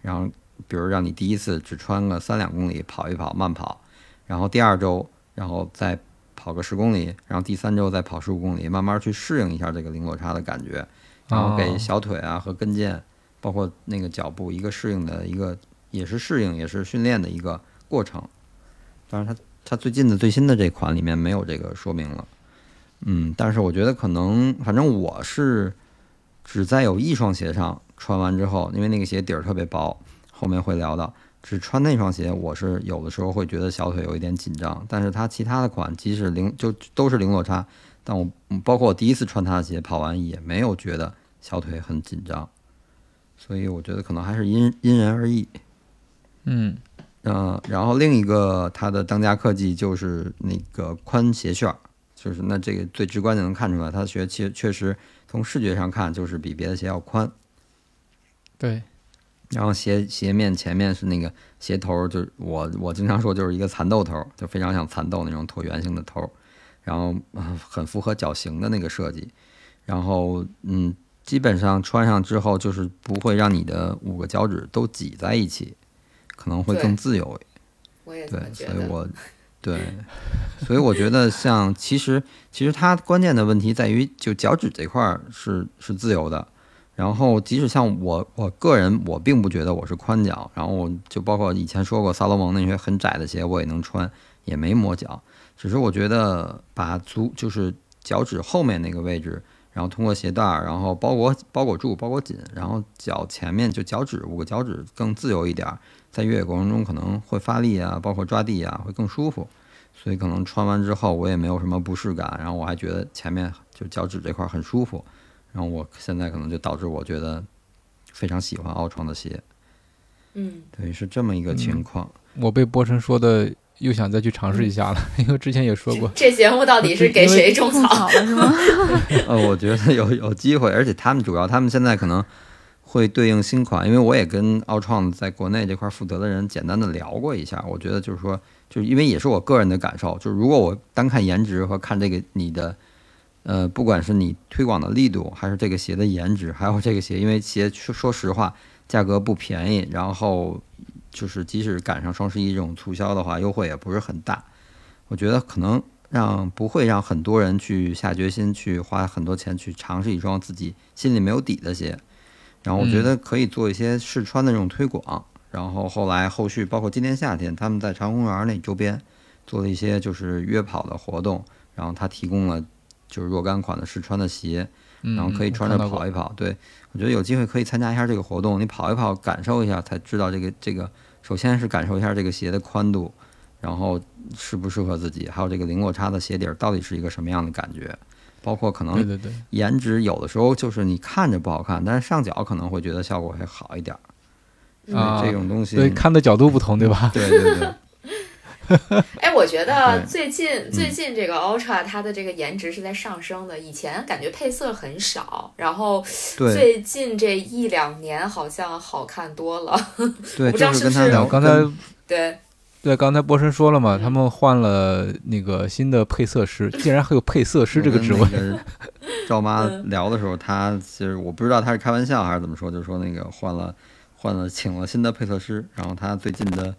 然后。比如让你第一次只穿个三两公里跑一跑慢跑，然后第二周，然后再跑个十公里，然后第三周再跑十五公里，慢慢去适应一下这个零落差的感觉，然后给小腿啊和跟腱，包括那个脚部一个适应的一个，也是适应也是训练的一个过程。当然，它它最近的最新的这款里面没有这个说明了，嗯，但是我觉得可能，反正我是只在有一双鞋上穿完之后，因为那个鞋底儿特别薄。后面会聊到，只穿那双鞋，我是有的时候会觉得小腿有一点紧张。但是它其他的款，即使零就都是零落差，但我包括我第一次穿它的鞋跑完也没有觉得小腿很紧张。所以我觉得可能还是因因人而异。嗯嗯，然后另一个它的当家科技就是那个宽鞋楦，就是那这个最直观就能看出来，它的鞋确确实从视觉上看就是比别的鞋要宽。对。然后鞋鞋面前面是那个鞋头，就是我我经常说就是一个蚕豆头，就非常像蚕豆那种椭圆形的头，然后很符合脚型的那个设计。然后嗯，基本上穿上之后就是不会让你的五个脚趾都挤在一起，可能会更自由。我也对，所以我对，所以我觉得像其实其实它关键的问题在于就脚趾这块是是自由的。然后，即使像我，我个人我并不觉得我是宽脚，然后我就包括以前说过萨洛蒙那些很窄的鞋我也能穿，也没磨脚。只是我觉得把足就是脚趾后面那个位置，然后通过鞋带，然后包裹包裹住，包裹紧，然后脚前面就脚趾五个脚趾更自由一点，在越野过程中可能会发力啊，包括抓地啊会更舒服。所以可能穿完之后我也没有什么不适感，然后我还觉得前面就脚趾这块很舒服。然后我现在可能就导致我觉得非常喜欢奥创的鞋，嗯，对，是这么一个情况。我被波神说的又想再去尝试一下了，因为之前也说过。这节目到底是给谁种草 了是吗？呃，我觉得有有机会，而且他们主要他们现在可能会对应新款，因为我也跟奥创在国内这块负责的人简单的聊过一下，我觉得就是说，就是因为也是我个人的感受，就是如果我单看颜值和看这个你的。呃，不管是你推广的力度，还是这个鞋的颜值，还有这个鞋，因为鞋说说实话价格不便宜，然后就是即使赶上双十一这种促销的话，优惠也不是很大。我觉得可能让不会让很多人去下决心去花很多钱去尝试一双自己心里没有底的鞋。然后我觉得可以做一些试穿的这种推广。然后后来后续包括今年夏天，他们在长公园那周边做了一些就是约跑的活动，然后他提供了。就是若干款的试穿的鞋，然后可以穿着跑一跑。对我觉得有机会可以参加一下这个活动，你跑一跑，感受一下，才知道这个这个。首先是感受一下这个鞋的宽度，然后适不适合自己，还有这个零落差的鞋底儿到底是一个什么样的感觉。包括可能对对对，颜值有的时候就是你看着不好看，但是上脚可能会觉得效果会好一点。啊，这种东西对看的角度不同，对吧？对对对。哎，我觉得最近最近这个 Ultra 它的这个颜值是在上升的。以前感觉配色很少，然后最近这一两年好像好看多了。对，不知道是不是刚才对对，刚才波神说了嘛，他们换了那个新的配色师，竟然还有配色师这个职位。赵妈聊的时候，她其实我不知道她是开玩笑还是怎么说，就说那个换了换了请了新的配色师，然后她最近的，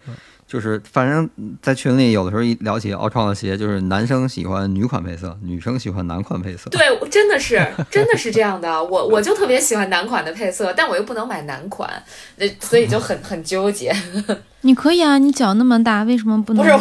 就是反正在群里有的时候一聊起奥创的鞋，就是男生喜欢女款配色，女生喜欢男款配色。对，真的是 真的是这样的。我我就特别喜欢男款的配色，但我又不能买男款，那所以就很很纠结。你可以啊，你脚那么大，为什么不能？不是我，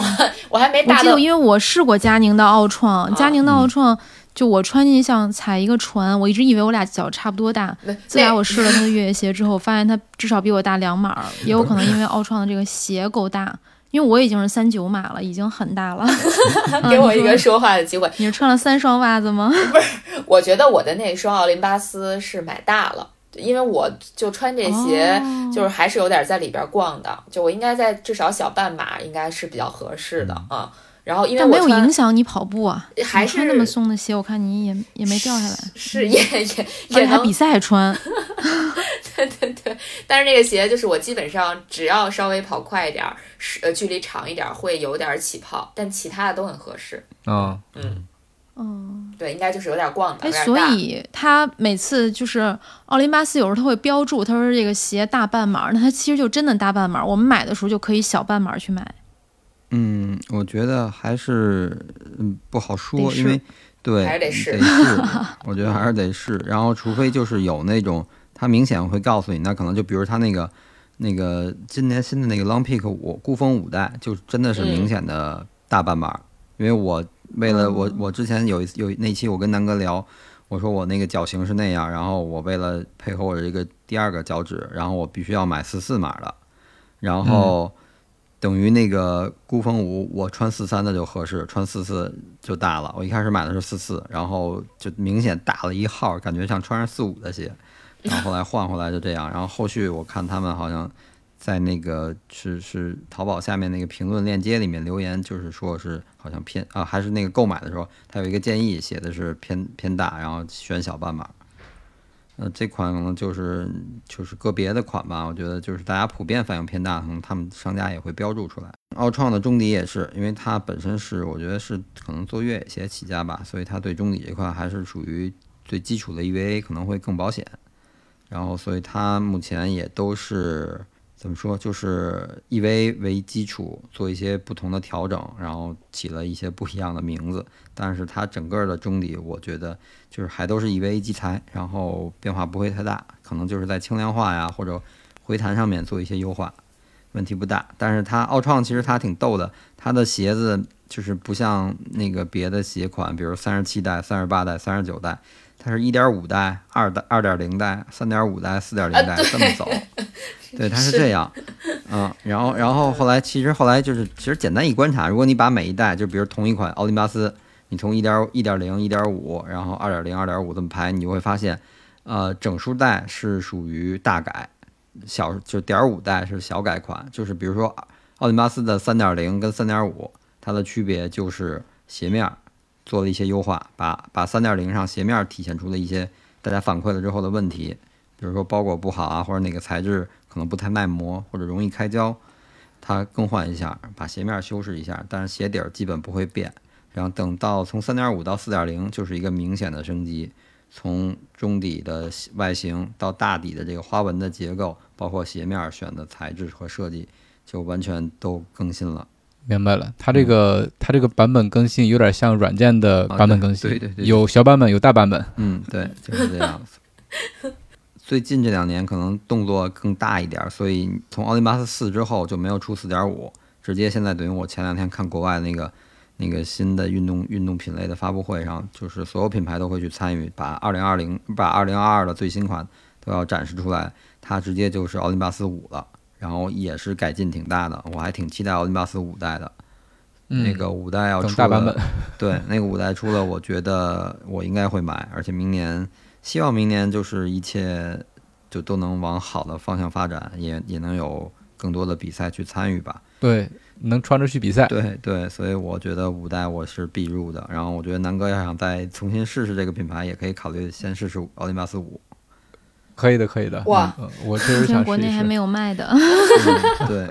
我还没大到我记得，因为我试过佳宁的奥创，啊佳宁的奥创，就我穿进去像踩一个船，我一直以为我俩脚差不多大。那自打我试了他的越野鞋之后，发现他至少比我大两码，也有可能因为奥创的这个鞋够大，因为我已经是三九码了，已经很大了。那给我一个嗯说话的机会。你是穿了三双袜子吗？不是我觉得我的那双奥林巴斯是买大了，因为我就穿这鞋，哦就是还是有点在里边逛的，就我应该在至少小半码应该是比较合适的啊。然后因为但没有影响你跑步啊，还是那么松的鞋，我看你也也没掉下来，是也也 而且还比赛穿。对对对，但是那个鞋就是我基本上只要稍微跑快一点儿，是呃距离长一点儿会有点起泡，但其他的都很合适。啊，嗯，嗯，对，应该就是有点逛的，哎。所以他每次就是奥林巴斯有时候他会标注，他说这个鞋大半码儿，那他其实就真的大半码儿。我们买的时候就可以小半码去买。嗯，我觉得还是嗯不好说因为对还是得试得试，我觉得还是得试。然后除非就是有那种他明显会告诉你，那可能就比如他那个那个今年新的那个 Long Peak 五孤峰五代，就真的是明显的大半码儿。因为我为了我我之前有一有那期我跟南哥聊，我说我那个脚型是那样，然后我为了配合我这个第二个脚趾，然后我必须要买四四码的，然后。等于那个孤峰五，我穿四三的就合适，穿四四就大了。我一开始买的是四四，然后就明显大了一号，感觉像穿上四五的鞋。然后后来换回来就这样。然后后续我看他们好像在那个是是淘宝下面那个评论链接里面留言，就是说是好像偏啊，还是那个购买的时候，他有一个建议写的是偏偏大，然后选小半码。呃，这款可能就是就是个别的款吧，我觉得就是大家普遍反应偏大，可能他们商家也会标注出来。奥创的中底也是，因为它本身是我觉得是可能做越野鞋起家吧，所以它对中底这块还是属于最基础的 EVA 可能会更保险。然后，所以它目前也都是怎么说，就是 EVA 为基础做一些不同的调整，然后起了一些不一样的名字。但是它整个的中底，我觉得就是还都是 EVA 基材，然后变化不会太大，可能就是在轻量化呀或者回弹上面做一些优化，问题不大。但是它奥创其实它挺逗的，它的鞋子就是不像那个别的鞋款，比如三十七代、三十八代、三十九代，它是一点五代、二代、二点零代、三点五代、四点零代、这么走。对，它是这样，嗯，然后然后后来其实后来就是其实简单一观察，如果你把每一代就比如同一款奥林巴斯。你从一点一点零、一点五，然后二点零、二点五这么排，你就会发现，呃，整数代是属于大改，小就点五代是小改款。就是比如说奥林巴斯的三点零跟三点五，它的区别就是鞋面做了一些优化，把把三点零上鞋面体现出的一些大家反馈了之后的问题，比如说包裹不好啊，或者哪个材质可能不太耐磨或者容易开胶，它更换一下，把鞋面修饰一下，但是鞋底儿基本不会变。然后等到从三点五到四点零，就是一个明显的升级，从中底的外形到大底的这个花纹的结构，包括鞋面选的材质和设计，就完全都更新了。明白了，它这个它这个版本更新有点像软件的版本更新，啊对对对对有小版本，有大版本。嗯，对，就是这样子。最近这两年可能动作更大一点，所以从奥林巴斯四之后就没有出四点五，直接现在等于我前两天看国外那个。那个新的运动运动品类的发布会上，就是所有品牌都会去参与，把二零二零把二零二二的最新款都要展示出来。它直接就是奥林巴斯五了，然后也是改进挺大的，我还挺期待奥林巴斯五代的。嗯、那个五代要出更大版本，对，那个五代出了，我觉得我应该会买，而且明年希望明年就是一切就都能往好的方向发展，也也能有更多的比赛去参与吧。对。能穿着去比赛，对对，所以我觉得五代我是必入的。然后我觉得南哥要想再重新试试这个品牌，也可以考虑先试试奥林巴斯五。可以的，可以的。哇，嗯、我确实想试国内还没有卖的。嗯、对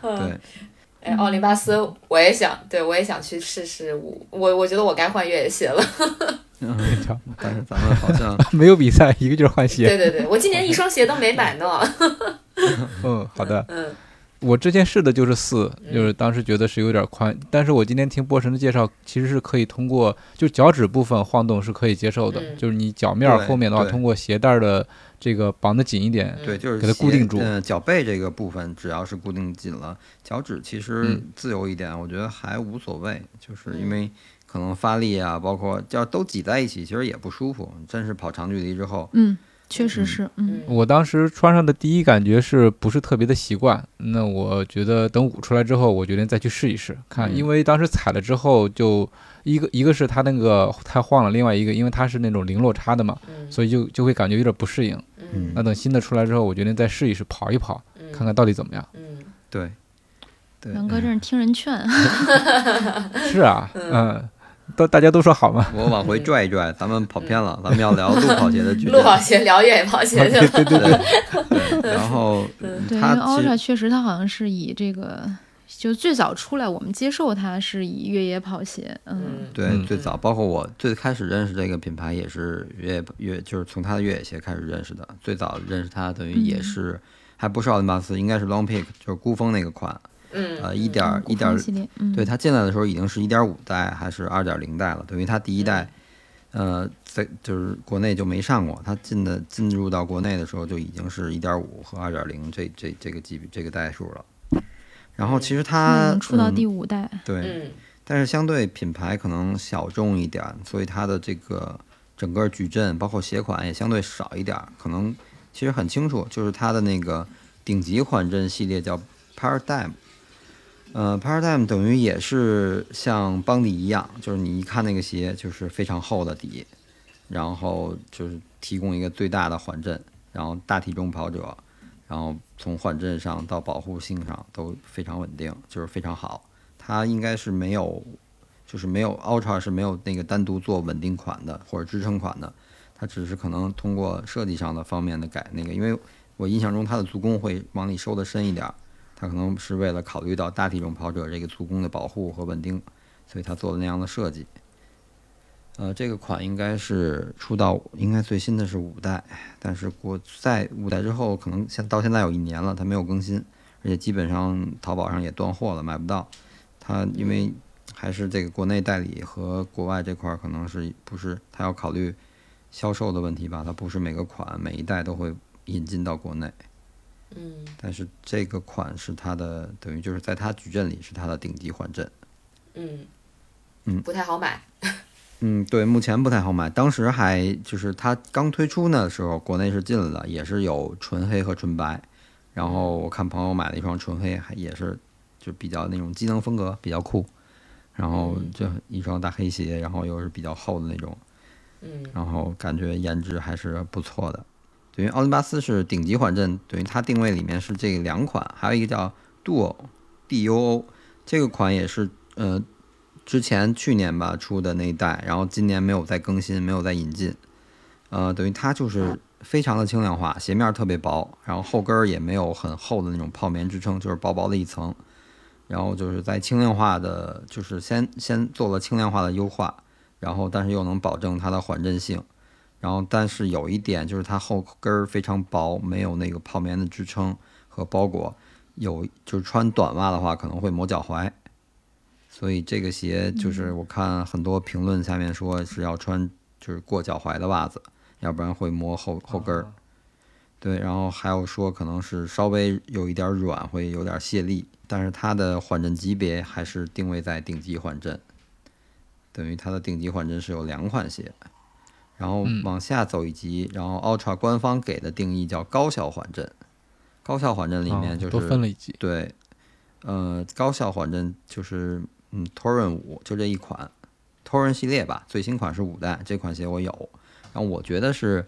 对。哎，奥林巴斯，我也想，对我也想去试试。我我我觉得我该换越野鞋了。嗯，但是咱们好像没有比赛，一个劲儿换鞋。对对对，我今年一双鞋都没买呢。嗯，好的。嗯，我之前试的就是四，就是当时觉得是有点宽，但是我今天听波神的介绍，其实是可以通过就脚趾部分晃动是可以接受的，嗯就是你脚面儿后面的话，通过鞋带儿的这个绑得紧一点，对，就是给它固定住嗯，脚背这个部分只要是固定紧了，脚趾其实嗯自由一点，我觉得还无所谓，就是因为可能发力啊，包括要都挤在一起，其实也不舒服。真是跑长距离之后，嗯，确实是，嗯嗯我当时穿上的第一感觉是不是特别的习惯？那我觉得等捂出来之后，我决定再去试一试看，嗯因为当时踩了之后，就一个一个是它那个太晃了，另外一个因为它是那种零落差的嘛，嗯。所以就就会感觉有点不适应。嗯。那等新的出来之后，我决定再试一试跑一跑，嗯，看看到底怎么样。嗯。对，对，杨哥这是听人劝，是啊，嗯，都大家都说好嘛。我往回拽一拽，咱们跑偏了，咱们要聊路跑鞋的矩路跑。鞋聊越野跑鞋。去了。对对对，对，然后对，因为它其 Ultra 实确实它好像是以这个，就最早出来我们接受它是以越野跑鞋，嗯嗯对嗯最早，包括我最开始认识这个品牌也是越野越，就是从它的越野鞋开始认识的。最早认识它等于也嗯是，还不是奥林巴斯，应该是 Long Peak，就是孤峰那个款，嗯呃，一点一点风系列，嗯，对，它进来的时候已经是一点五代还是二点零代了，等于它第一代，呃，在就是国内就没上过，它进的进入到国内的时候就已经是一点五和二点零这这这个级别这个代数了。然后其实它出到嗯第五代，对，嗯但是相对品牌可能小众一点儿，所以它的这个整个矩阵包括鞋款也相对少一点儿。可能其实很清楚，就是它的那个顶级缓震系列叫 Paradigm，呃，Paradigm 等于也是像邦迪一样，就是你一看那个鞋就是非常厚的底，然后就是提供一个最大的缓震，然后大体重跑者，然后从缓震上到保护性上都非常稳定，就是非常好。它应该是没有，就是没有 Ultra 是没有那个单独做稳定款的或者支撑款的，它只是可能通过设计上的方面的改那个，因为我印象中它的足弓会往里收的深一点，它可能是为了考虑到大体重跑者这个足弓的保护和稳定，所以它做了那样的设计。呃，这个款应该是出到应该最新的是五代，但是国在五代之后，可能现到现在有一年了，它没有更新，而且基本上淘宝上也断货了，买不到。它因为还是这个国内代理和国外这块儿可能是不是它要考虑销售的问题吧？它不是每个款每一代都会引进到国内，嗯但是这个款是它的等于就是在它矩阵里是它的顶级缓震。嗯嗯不太好买。嗯，对，目前不太好买。当时还就是它刚推出那时候，国内是进了的，也是有纯黑和纯白。然后我看朋友买了一双纯黑，还也是就比较那种机能风格，比较酷。然后就一双大黑鞋，然后又是比较厚的那种，嗯然后感觉颜值还是不错的。等于奥林巴斯是顶级缓震，等于它定位里面是这两款，还有一个叫 Duo D U O，这个款也是呃之前去年吧出的那一代，然后今年没有再更新，没有再引进。呃，等于它就是非常的轻量化，鞋面特别薄，然后后跟儿也没有很厚的那种泡棉支撑，就是薄薄的一层。然后就是在轻量化的，就是先先做了轻量化的优化，然后但是又能保证它的缓震性。然后但是有一点就是它后跟儿非常薄，没有那个泡棉的支撑和包裹，有就是穿短袜的话可能会磨脚踝。所以这个鞋就是我看很多评论下面说是要穿就是过脚踝的袜子，要不然会磨后后跟儿。对，然后还有说可能是稍微有一点软，会有点泄力，但是它的缓震级别还是定位在顶级缓震，等于它的顶级缓震是有两款鞋，然后往下走一级，然后 Ultra 官方给的定义叫高效缓震，高效缓震里面就是、哦多分了一级。对，呃，高效缓震就是嗯，Torin 五就这一款，Torin 系列吧，最新款是五代，这款鞋我有，然后我觉得是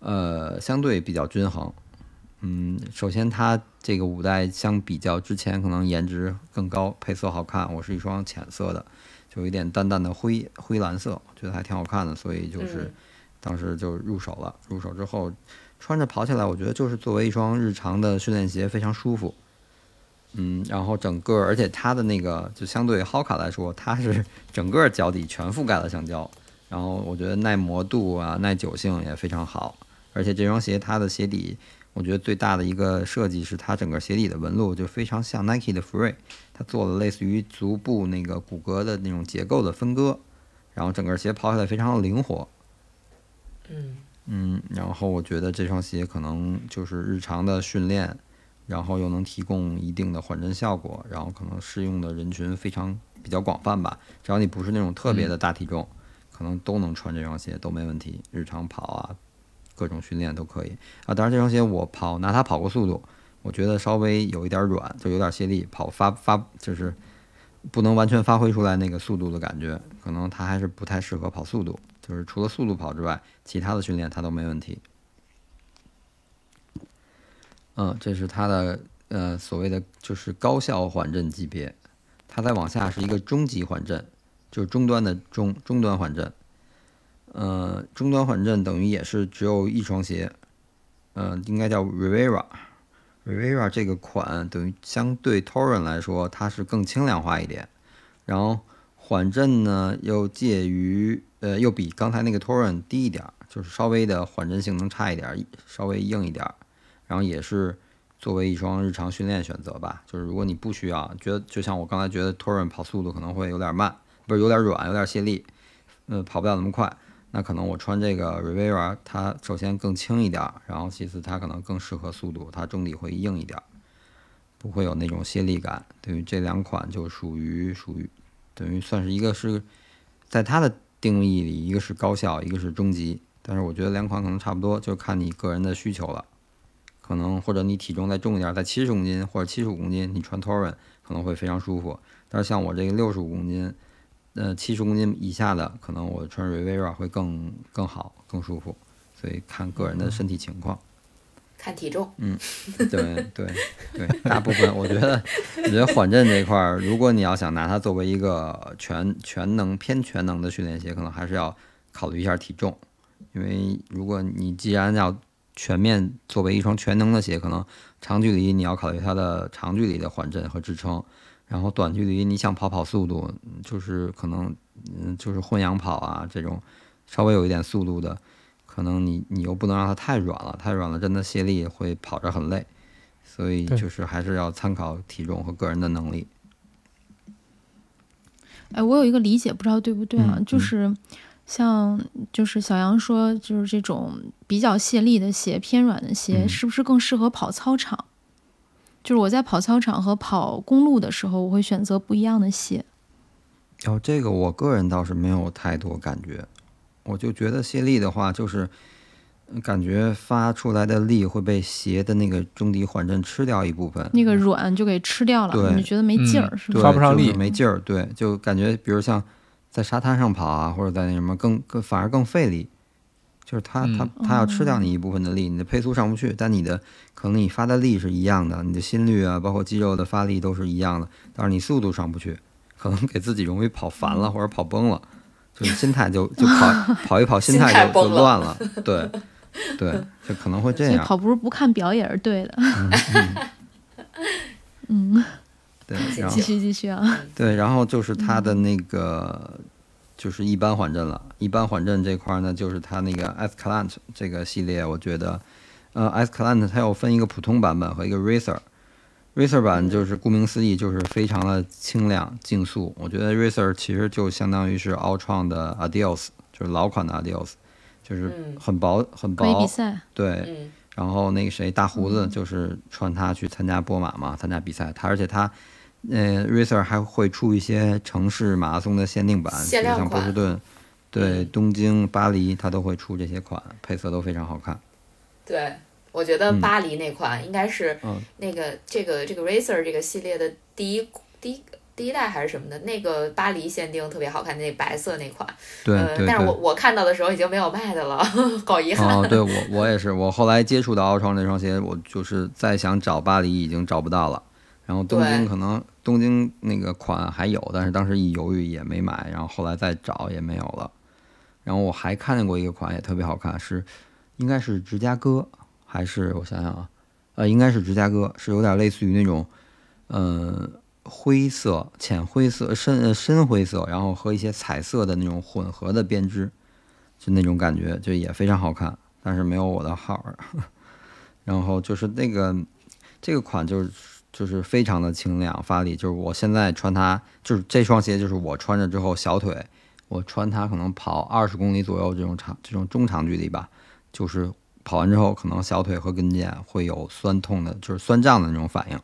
呃相对比较均衡。嗯，首先它这个五代相比较之前可能颜值更高，配色好看。我是一双浅色的，就有一点淡淡的灰灰蓝色，我觉得还挺好看的，所以就是嗯当时就入手了。入手之后穿着跑起来，我觉得就是作为一双日常的训练鞋非常舒服。嗯，然后整个，而且它的那个就相对于 Hoka 来说，它是整个脚底全覆盖了橡胶，然后我觉得耐磨度啊、耐久性也非常好，而且这双鞋它的鞋底，我觉得最大的一个设计是它整个鞋底的纹路就非常像 Nike 的 Free，它做了类似于足部那个骨骼的那种结构的分割，然后整个鞋跑起来非常的灵活，嗯。嗯，然后我觉得这双鞋可能就是日常的训练，然后又能提供一定的缓震效果，然后可能适用的人群非常比较广泛吧。只要你不是那种特别的大体重，可能都能穿这双鞋都没问题。日常跑啊，各种训练都可以啊。当然这双鞋我跑拿它跑过速度，我觉得稍微有一点软，就有点泄力，跑发发就是不能完全发挥出来那个速度的感觉，可能它还是不太适合跑速度。就是除了速度跑之外，其他的训练它都没问题。嗯，这是它的呃所谓的就是高效缓震级别，它再往下是一个中级缓震，就是终端的中终端缓震。呃，终端缓震等于也是只有一双鞋，呃，应该叫 Rivera。Rivera 这个款等于相对 Torren 来说，它是更轻量化一点，然后缓震呢又介于呃又比刚才那个 Torren 低一点，就是稍微的缓震性能差一点，稍微硬一点，然后也是作为一双日常训练选择吧。就是如果你不需要，觉得就像我刚才觉得 Torrent 跑速度可能会有点慢，不是有点软，有点泄力，呃，跑不了那么快。那可能我穿这个 Rivera，它首先更轻一点，然后其次它可能更适合速度，它中底会硬一点，不会有那种泄力感。等于这两款就属于属于等于算是一个是在它的定义里，一个是高效，一个是中级。但是我觉得两款可能差不多，就看你个人的需求了。可能或者你体重再重一点，在七十公斤或者七十五公斤，你穿 Torrent 可能会非常舒服。但是像我这个六十五公斤。呃，七十公斤以下的，可能我穿 Rivera 会更更好、更舒服，所以看个人的身体情况。看体重，嗯，对对对，大部分我觉得，我觉得缓震这一块儿，如果你要想拿它作为一个全全能偏全能的训练鞋，可能还是要考虑一下体重，因为如果你既然要全面作为一双全能的鞋，可能长距离你要考虑它的长距离的缓震和支撑。然后短距离你想跑跑速度，就是可能，嗯，就是混氧跑啊这种，稍微有一点速度的，可能你你又不能让它太软了，太软了真的泄力会跑着很累，所以就是还是要参考体重和个人的能力。哎，我有一个理解，不知道对不对啊？嗯就是像就是小杨说，就是这种比较泄力的鞋、偏软的鞋，嗯是不是更适合跑操场？就是我在跑操场和跑公路的时候，我会选择不一样的鞋。然后这个我个人倒是没有太多感觉，我就觉得泄力的话，就是呃感觉发出来的力会被鞋的那个中底缓震吃掉一部分。那个软就给吃掉了，就觉得没劲儿，嗯是对，吧？发不上力没劲儿，对，就感觉比如像在沙滩上跑啊，或者在那什么更更反而更费力，就是它它嗯它要吃掉你一部分的力，你的配速上不去，但你的可能你发的力是一样的，你的心率啊，包括肌肉的发力都是一样的，但是你速度上不去，可能给自己容易跑烦了或者跑崩了，就是心态就就跑 跑一跑，心心态态就就乱了，对 对，就可能会这样，跑。步不看表也是对的。嗯，对，然后继续继续啊。对，然后就是它的那个，就是一般缓震了。一般缓震这块儿呢，就是它那个 Escalante 这个系列，我觉得，呃，Escalante 它有分一个普通版本和一个 Racer。Racer 版就是顾名思义，就是非常的轻量、竞速。我觉得 Racer 其实就相当于是奥创的 Adios，就是老款的 Adios，就是嗯很薄很薄比薄，赛，对，嗯然后那个谁大胡子就是穿它去参加波马嘛，参加比赛。他而且他，呃，Racer 还会出一些城市马拉松的限定版，比如像波限量款士顿、对嗯东京、巴黎，它都会出这些款，配色都非常好看。对，我觉得嗯巴黎那款应该是嗯那个这个这个 Racer 这个系列的第一第一第一代还是什么的，那个巴黎限定特别好看，那白色那款，对呃，对但是我。我看到的时候已经没有卖的了，好遗憾。哦，对我我也是，我后来接触到奥创那双鞋，我就是再想找巴黎已经找不到了，然后东京可能东京那个款还有，但是当时一犹豫也没买，然后后来再找也没有了。然后我还看见过一个款也特别好看，是应该是芝加哥还是我想想啊，呃，应该是芝加哥，是有点类似于那种嗯、灰色、浅灰色、深呃深灰色，然后和一些彩色的那种混合的编织，就那种感觉，就也非常好看，但是没有我的号儿。然后就是那个这个款就是就是非常的清凉发力，就是我现在穿它，就是这双鞋就是我穿着之后小腿，我穿它可能跑二十公里左右这种长这种中长距离吧，就是跑完之后可能小腿和跟腱会有酸痛的，就是酸胀的那种反应。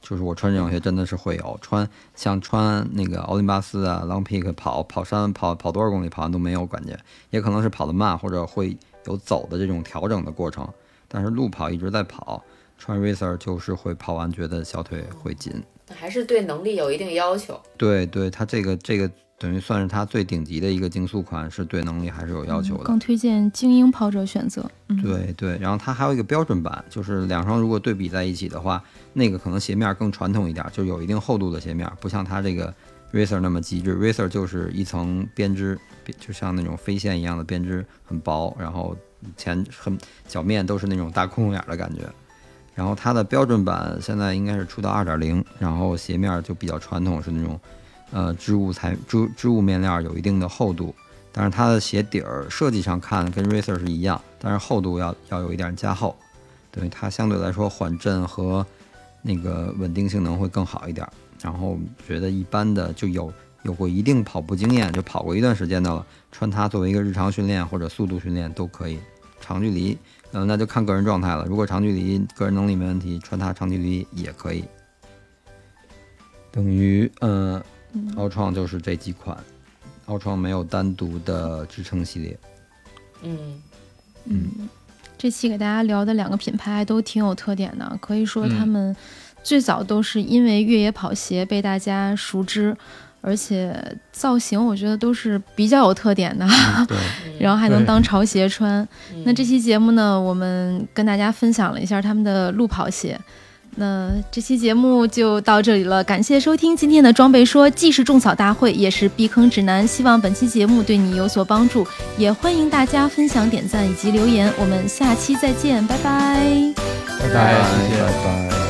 就是我穿这种鞋真的是会有穿像穿那个奥林巴斯啊、Long Peak 跑跑山跑跑多少公里跑完都没有感觉，也可能是跑得慢或者会有走的这种调整的过程。但是路跑一直在跑，穿 Racer 就是会跑完觉得小腿会紧。还是对能力有一定要求。对对，它这个这个等于算是它最顶级的一个竞速款，是对能力还是有要求的。更推荐精英跑者选择。嗯，对对，然后它还有一个标准版，就是两双如果对比在一起的话，那个可能鞋面更传统一点，就有一定厚度的鞋面，不像它这个 Racer 那么极致。Racer 就是一层编织，就像那种飞线一样的编织，很薄，然后前很脚面都是那种大窟窿眼儿的感觉。然后它的标准版现在应该是出到二点零，然后鞋面就比较传统，是那种呃织物材织织物面料，有一定的厚度。但是它的鞋底儿设计上看跟 Racer 是一样，但是厚度要要有一点加厚，对它相对来说缓震和那个稳定性能会更好一点。然后觉得一般的就有有过一定跑步经验，就跑过一段时间的了，穿它作为一个日常训练或者速度训练都可以。长距离，嗯、那就看个人状态了。如果长距离个人能力没问题，穿它长距离也可以。等于，嗯、奥创就是这几款，奥创没有单独的支撑系列。嗯嗯，这期给大家聊的两个品牌都挺有特点的，可以说嗯他们最早都是因为越野跑鞋被大家熟知，而且造型我觉得都是比较有特点的，对，然后还能当潮鞋穿。嗯那这期节目呢，我们跟大家分享了一下他们的路跑鞋。那这期节目就到这里了，感谢收听今天的装备说，既是种草大会，也是避坑指南。希望本期节目对你有所帮助，也欢迎大家分享、点赞以及留言。我们下期再见，拜拜。拜拜谢谢。拜拜。